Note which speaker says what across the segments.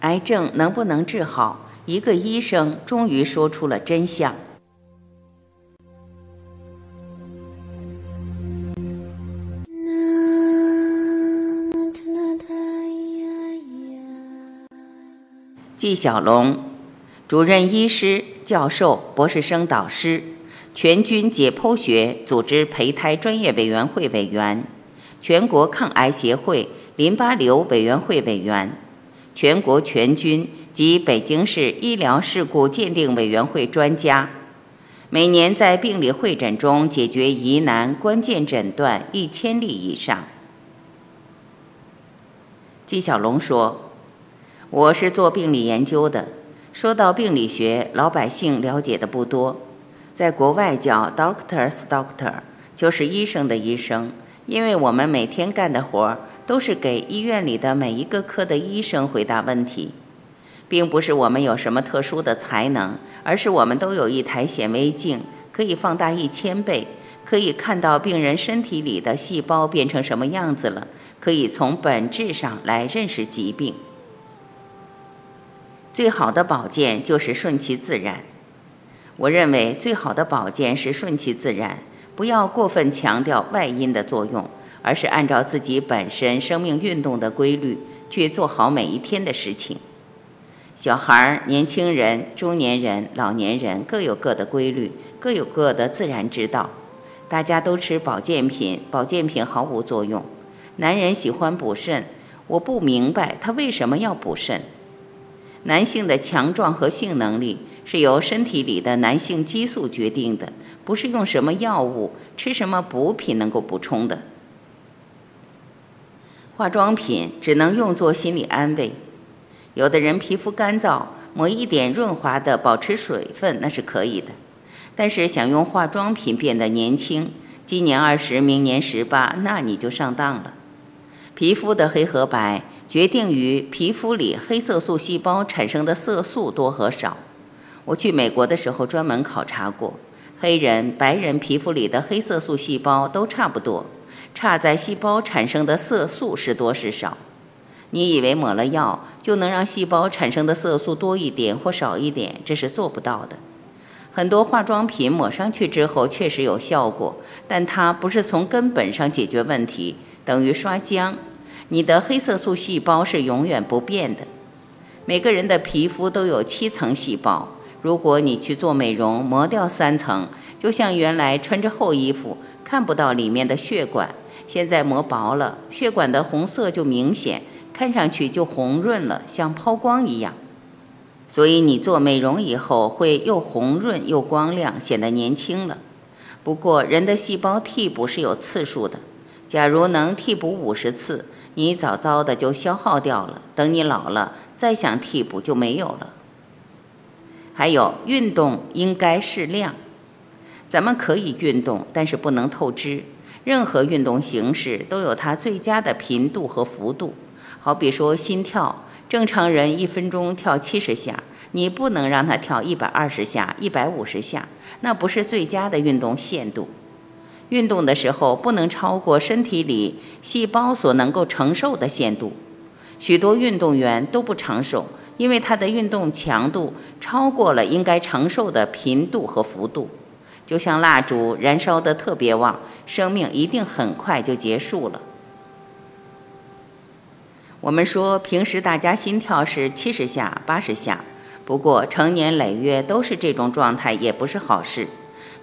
Speaker 1: 癌症能不能治好？一个医生终于说出了真相。纪晓龙，主任医师、教授、博士生导师，全军解剖学组织胚胎专业委员会委员，全国抗癌协会淋巴瘤委员会委员，全国全军及北京市医疗事故鉴定委员会专家，每年在病理会诊中解决疑难关键诊断一千例以上。纪晓龙说。我是做病理研究的，说到病理学，老百姓了解的不多。在国外叫 doctor's doctor，就是医生的医生。因为我们每天干的活儿都是给医院里的每一个科的医生回答问题，并不是我们有什么特殊的才能，而是我们都有一台显微镜，可以放大一千倍，可以看到病人身体里的细胞变成什么样子了，可以从本质上来认识疾病。最好的保健就是顺其自然。我认为最好的保健是顺其自然，不要过分强调外因的作用，而是按照自己本身生命运动的规律去做好每一天的事情。小孩、年轻人、中年人、老年人各有各的规律，各有各的自然之道。大家都吃保健品，保健品毫无作用。男人喜欢补肾，我不明白他为什么要补肾。男性的强壮和性能力是由身体里的男性激素决定的，不是用什么药物、吃什么补品能够补充的。化妆品只能用作心理安慰。有的人皮肤干燥，抹一点润滑的保持水分那是可以的。但是想用化妆品变得年轻，今年二十，明年十八，那你就上当了。皮肤的黑和白。决定于皮肤里黑色素细胞产生的色素多和少。我去美国的时候专门考察过，黑人、白人皮肤里的黑色素细胞都差不多，差在细胞产生的色素是多是少。你以为抹了药就能让细胞产生的色素多一点或少一点？这是做不到的。很多化妆品抹上去之后确实有效果，但它不是从根本上解决问题，等于刷浆。你的黑色素细胞是永远不变的。每个人的皮肤都有七层细胞，如果你去做美容，磨掉三层，就像原来穿着厚衣服看不到里面的血管，现在磨薄了，血管的红色就明显，看上去就红润了，像抛光一样。所以你做美容以后会又红润又光亮，显得年轻了。不过人的细胞替补是有次数的，假如能替补五十次。你早早的就消耗掉了，等你老了再想替补就没有了。还有运动应该适量，咱们可以运动，但是不能透支。任何运动形式都有它最佳的频度和幅度。好比说心跳，正常人一分钟跳七十下，你不能让他跳一百二十下、一百五十下，那不是最佳的运动限度。运动的时候不能超过身体里细胞所能够承受的限度。许多运动员都不长寿，因为他的运动强度超过了应该承受的频度和幅度。就像蜡烛燃烧的特别旺，生命一定很快就结束了。我们说平时大家心跳是七十下、八十下，不过成年累月都是这种状态，也不是好事。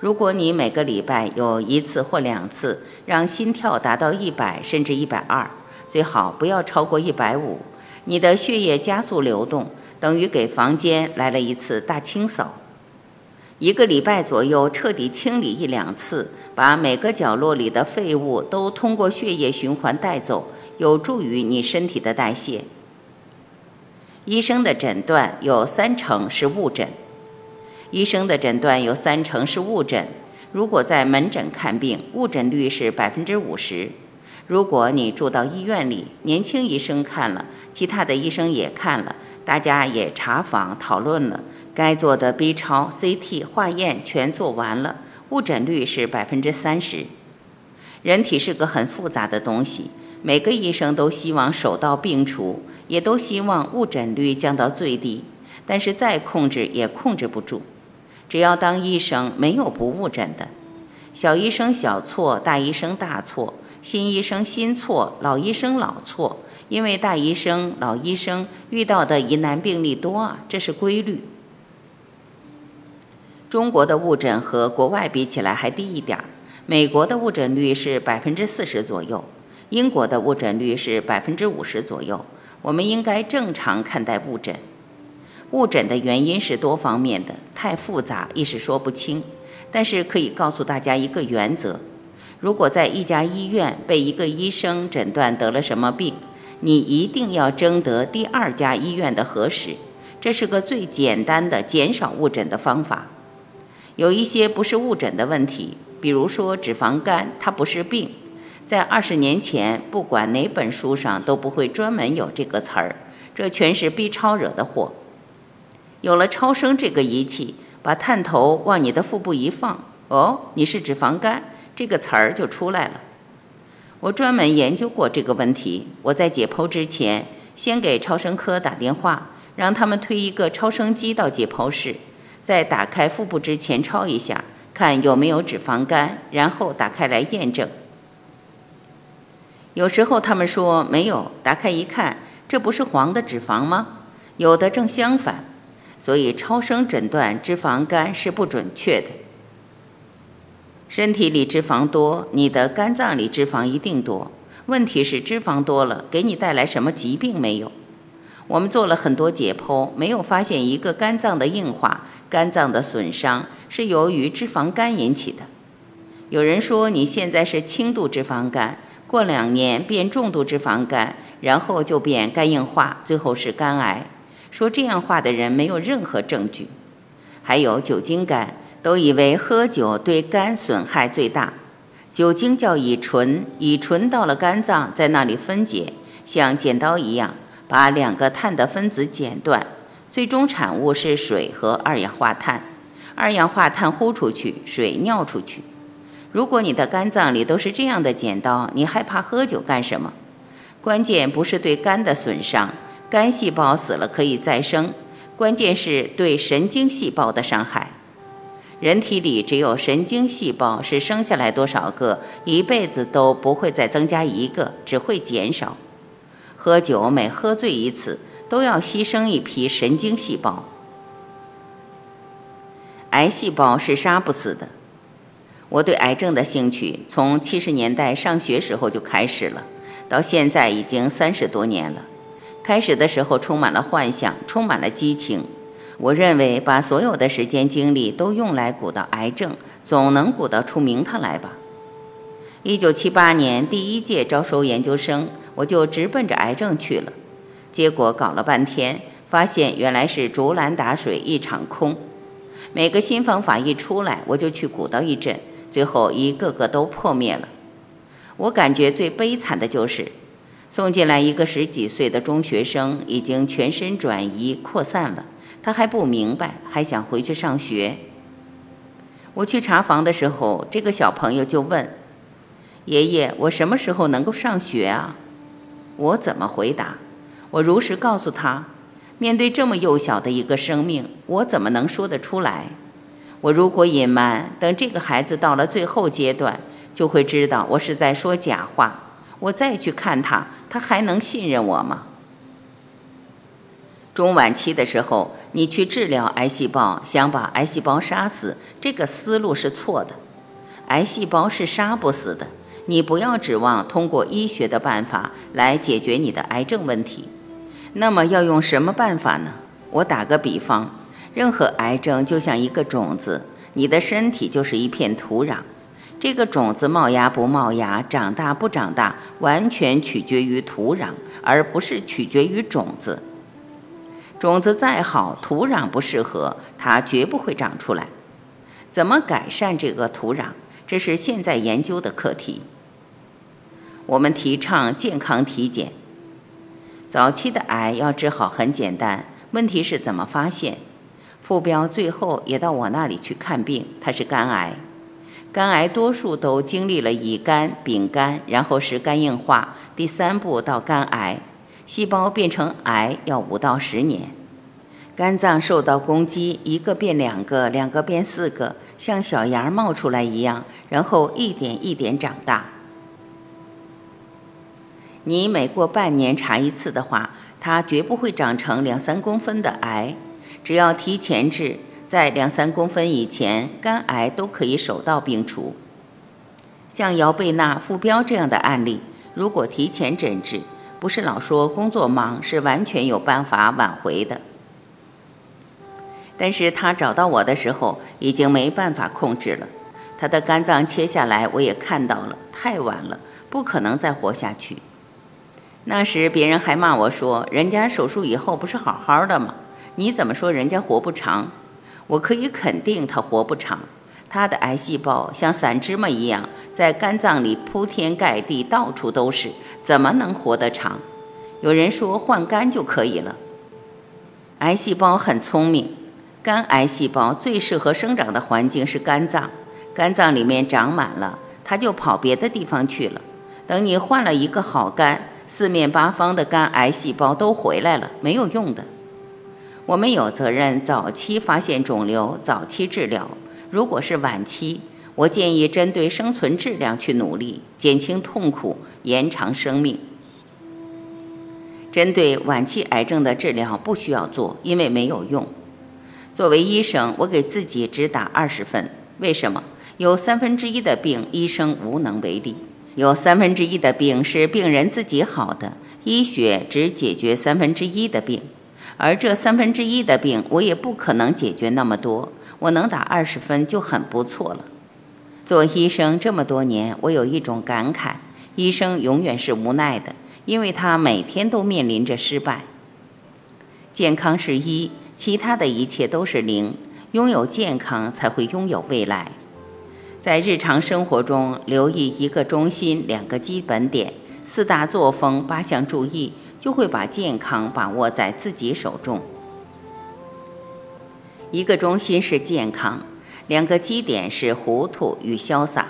Speaker 1: 如果你每个礼拜有一次或两次让心跳达到一百甚至一百二，最好不要超过一百五，你的血液加速流动，等于给房间来了一次大清扫。一个礼拜左右彻底清理一两次，把每个角落里的废物都通过血液循环带走，有助于你身体的代谢。医生的诊断有三成是误诊。医生的诊断有三成是误诊。如果在门诊看病，误诊率是百分之五十。如果你住到医院里，年轻医生看了，其他的医生也看了，大家也查房讨论了，该做的 B 超、CT 化验全做完了，误诊率是百分之三十。人体是个很复杂的东西，每个医生都希望手到病除，也都希望误诊率降到最低，但是再控制也控制不住。只要当医生，没有不误诊的。小医生小错，大医生大错；新医生新错，老医生老错。因为大医生、老医生遇到的疑难病例多啊，这是规律。中国的误诊和国外比起来还低一点儿，美国的误诊率是百分之四十左右，英国的误诊率是百分之五十左右。我们应该正常看待误诊。误诊的原因是多方面的，太复杂，一时说不清。但是可以告诉大家一个原则：如果在一家医院被一个医生诊断得了什么病，你一定要征得第二家医院的核实。这是个最简单的减少误诊的方法。有一些不是误诊的问题，比如说脂肪肝，它不是病，在二十年前，不管哪本书上都不会专门有这个词儿，这全是 B 超惹的祸。有了超声这个仪器，把探头往你的腹部一放，哦，你是脂肪肝，这个词儿就出来了。我专门研究过这个问题。我在解剖之前，先给超声科打电话，让他们推一个超声机到解剖室，在打开腹部之前超一下，看有没有脂肪肝，然后打开来验证。有时候他们说没有，打开一看，这不是黄的脂肪吗？有的正相反。所以，超声诊断脂肪肝是不准确的。身体里脂肪多，你的肝脏里脂肪一定多。问题是脂肪多了，给你带来什么疾病没有？我们做了很多解剖，没有发现一个肝脏的硬化、肝脏的损伤是由于脂肪肝引起的。有人说你现在是轻度脂肪肝，过两年变重度脂肪肝，然后就变肝硬化，最后是肝癌。说这样话的人没有任何证据。还有酒精肝，都以为喝酒对肝损害最大。酒精叫乙醇，乙醇到了肝脏，在那里分解，像剪刀一样，把两个碳的分子剪断，最终产物是水和二氧化碳。二氧化碳呼出去，水尿出去。如果你的肝脏里都是这样的剪刀，你害怕喝酒干什么？关键不是对肝的损伤。肝细胞死了可以再生，关键是对神经细胞的伤害。人体里只有神经细胞是生下来多少个，一辈子都不会再增加一个，只会减少。喝酒每喝醉一次，都要牺牲一批神经细胞。癌细胞是杀不死的。我对癌症的兴趣从七十年代上学时候就开始了，到现在已经三十多年了。开始的时候充满了幻想，充满了激情。我认为把所有的时间精力都用来鼓捣癌症，总能鼓捣出名堂来吧。一九七八年第一届招收研究生，我就直奔着癌症去了。结果搞了半天，发现原来是竹篮打水一场空。每个新方法一出来，我就去鼓捣一阵，最后一个个都破灭了。我感觉最悲惨的就是。送进来一个十几岁的中学生，已经全身转移扩散了。他还不明白，还想回去上学。我去查房的时候，这个小朋友就问：“爷爷，我什么时候能够上学啊？”我怎么回答？我如实告诉他：面对这么幼小的一个生命，我怎么能说得出来？我如果隐瞒，等这个孩子到了最后阶段，就会知道我是在说假话。我再去看他。他还能信任我吗？中晚期的时候，你去治疗癌细胞，想把癌细胞杀死，这个思路是错的。癌细胞是杀不死的，你不要指望通过医学的办法来解决你的癌症问题。那么要用什么办法呢？我打个比方，任何癌症就像一个种子，你的身体就是一片土壤。这个种子冒芽不冒芽，长大不长大，完全取决于土壤，而不是取决于种子。种子再好，土壤不适合，它绝不会长出来。怎么改善这个土壤？这是现在研究的课题。我们提倡健康体检。早期的癌要治好很简单，问题是怎么发现？傅彪最后也到我那里去看病，他是肝癌。肝癌多数都经历了乙肝、丙肝，然后是肝硬化，第三步到肝癌。细胞变成癌要五到十年。肝脏受到攻击，一个变两个，两个变四个，像小芽冒出来一样，然后一点一点长大。你每过半年查一次的话，它绝不会长成两三公分的癌。只要提前治，在两三公分以前，肝癌都可以手到病除。像姚贝娜、傅彪这样的案例，如果提前诊治，不是老说工作忙，是完全有办法挽回的。但是他找到我的时候，已经没办法控制了。他的肝脏切下来，我也看到了，太晚了，不可能再活下去。那时别人还骂我说：“人家手术以后不是好好的吗？你怎么说人家活不长？”我可以肯定他活不长。他的癌细胞像散芝麻一样，在肝脏里铺天盖地，到处都是，怎么能活得长？有人说换肝就可以了。癌细胞很聪明。肝癌细胞最适合生长的环境是肝脏，肝脏里面长满了，它就跑别的地方去了。等你换了一个好肝，四面八方的肝癌细胞都回来了，没有用的。我们有责任早期发现肿瘤，早期治疗。如果是晚期，我建议针对生存质量去努力，减轻痛苦，延长生命。针对晚期癌症的治疗不需要做，因为没有用。作为医生，我给自己只打二十分。为什么？有三分之一的病，医生无能为力；有三分之一的病是病人自己好的，医学只解决三分之一的病，而这三分之一的病，我也不可能解决那么多。我能打二十分就很不错了。做医生这么多年，我有一种感慨：医生永远是无奈的，因为他每天都面临着失败。健康是一。其他的一切都是零，拥有健康才会拥有未来。在日常生活中，留意一个中心、两个基本点、四大作风、八项注意，就会把健康把握在自己手中。一个中心是健康，两个基点是糊涂与潇洒，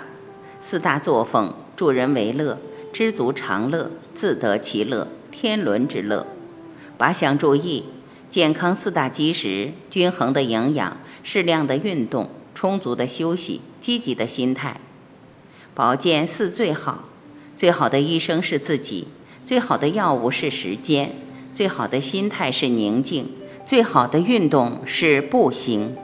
Speaker 1: 四大作风：助人为乐、知足常乐、自得其乐、天伦之乐。八项注意。健康四大基石：均衡的营养、适量的运动、充足的休息、积极的心态。保健四最好：最好的医生是自己，最好的药物是时间，最好的心态是宁静，最好的运动是步行。